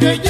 que ya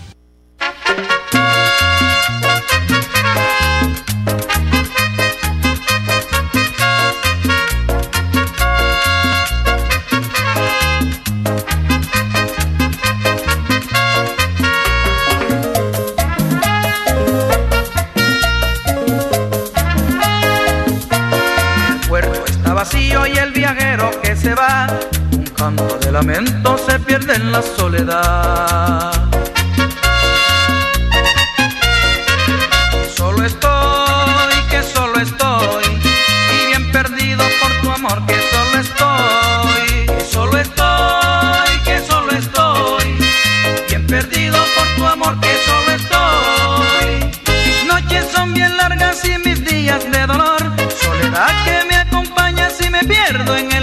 en el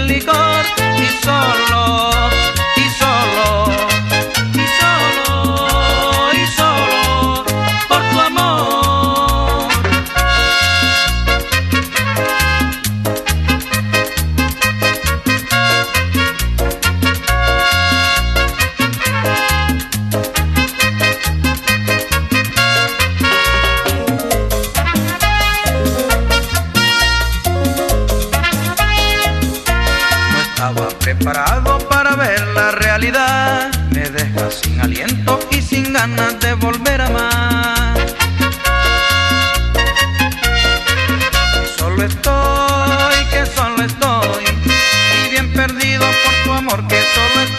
perdido por tu amor, que solo estoy.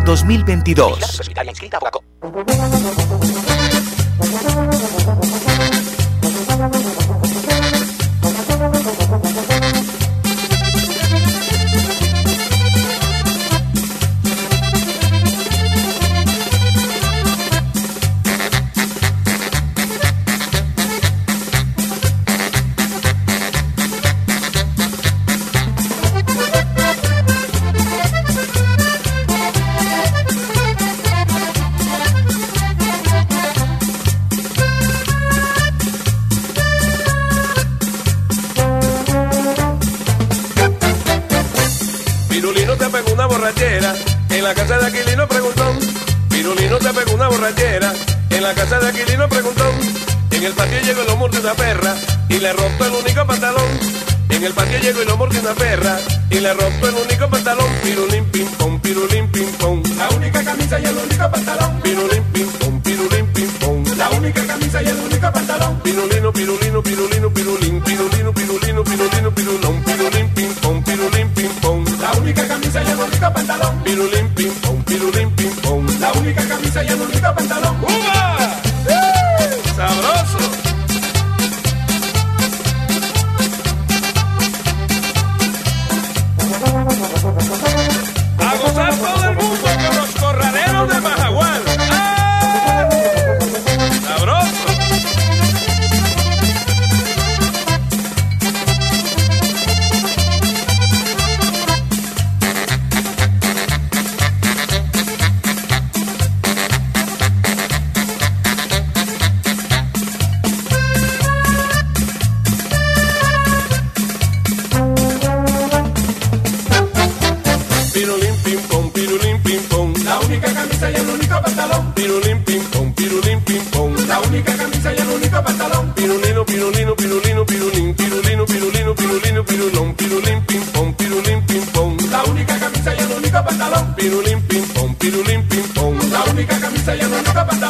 2022. pegó una borrachera, en la casa de Aquilino preguntó. Pirulino se pegó una borrachera, en la casa de Aquilino preguntó. En el patio llegó el amor de una perra y le rompió el único pantalón. En el patio llegó el amor de una perra y le rompió el único pantalón. Pirulín pim pom, pirulín pim pom. La única camisa y el único pantalón. Pirulín pim pom, pirulín pim pom. La única camisa y el único pantalón. Pirulino, pirulino, pirulino, pirulín, pirulino, pirulino, pirulino, pirulón. pantalón. Pirulín, pim, pum, pirulín, pim, pum. La única camisa y el único pantalón. ¡Uba! Dice yo no.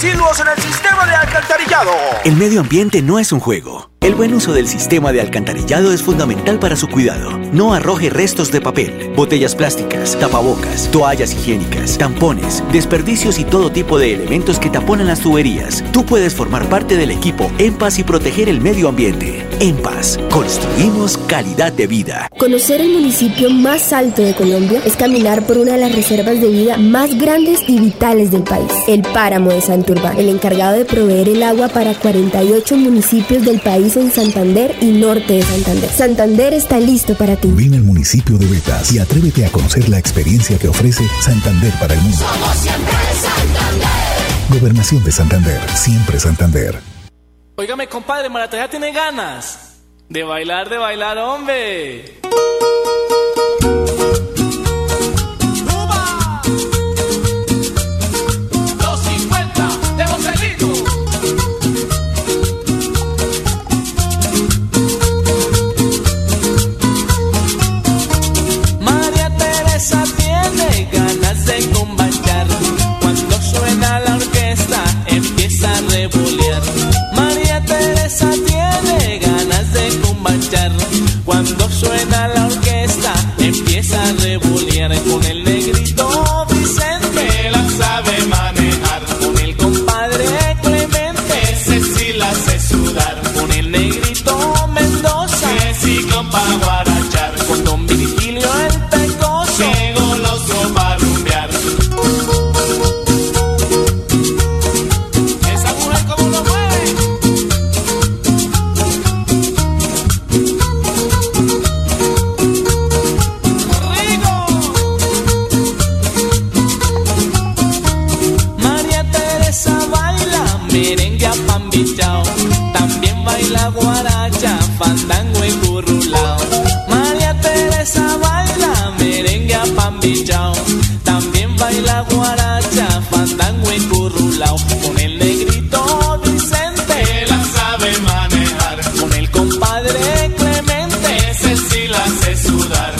Residuos en el sistema de alcantarillado. El medio ambiente no es un juego. El buen uso del sistema de alcantarillado es fundamental para su cuidado. No arroje restos de papel, botellas plásticas, tapabocas, toallas higiénicas, tampones, desperdicios y todo tipo de elementos que taponan las tuberías. Tú puedes formar parte del equipo En Paz y proteger el medio ambiente. En Paz, construimos calidad de vida. Conocer el municipio más alto de Colombia es caminar por una de las reservas de vida más grandes y vitales del país, el Páramo de Santurbán, el encargado de proveer el agua para 48 municipios del país en Santander y norte de Santander. Santander está listo para ti. Ven al municipio de Betas y atrévete a conocer la experiencia que ofrece Santander para el mundo. Somos siempre Santander. Gobernación de Santander, siempre Santander. Óigame, compadre, Marataya tiene ganas de bailar, de bailar, hombre. suena hace sudar.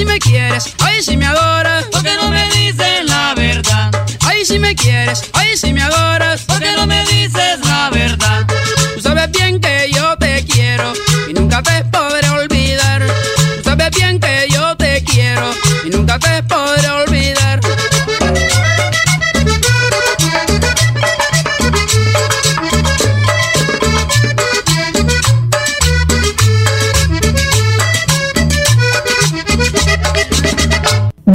si me quieres, ay si me adoras, porque no me dices la verdad. Ay si me quieres, ay si me adoras, porque no me dices la verdad. Tú sabes bien que yo te quiero y nunca te podré olvidar. Tú sabes bien que yo te quiero y nunca te podré olvidar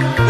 work.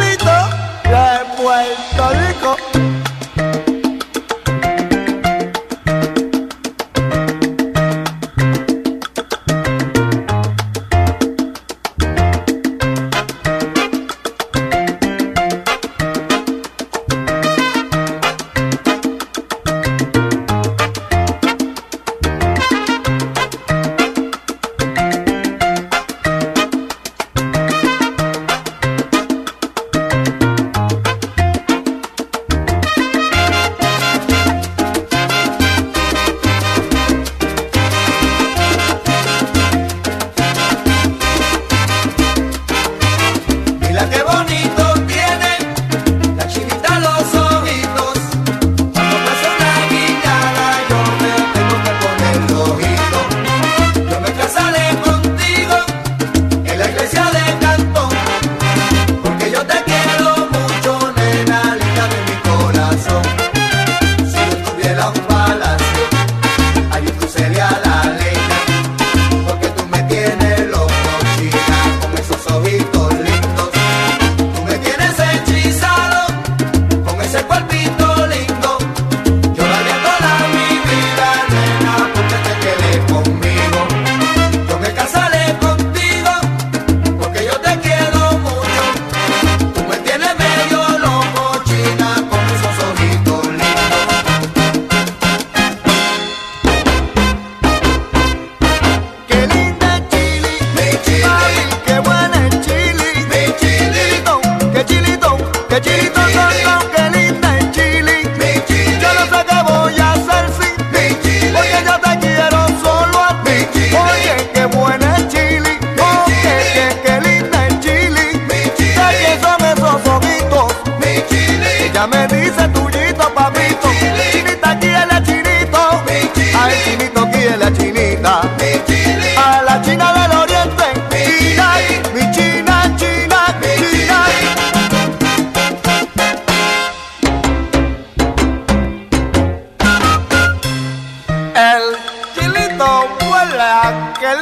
aquel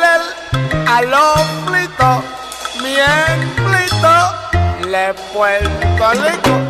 al hombrito, mi emplito, le puerto rico.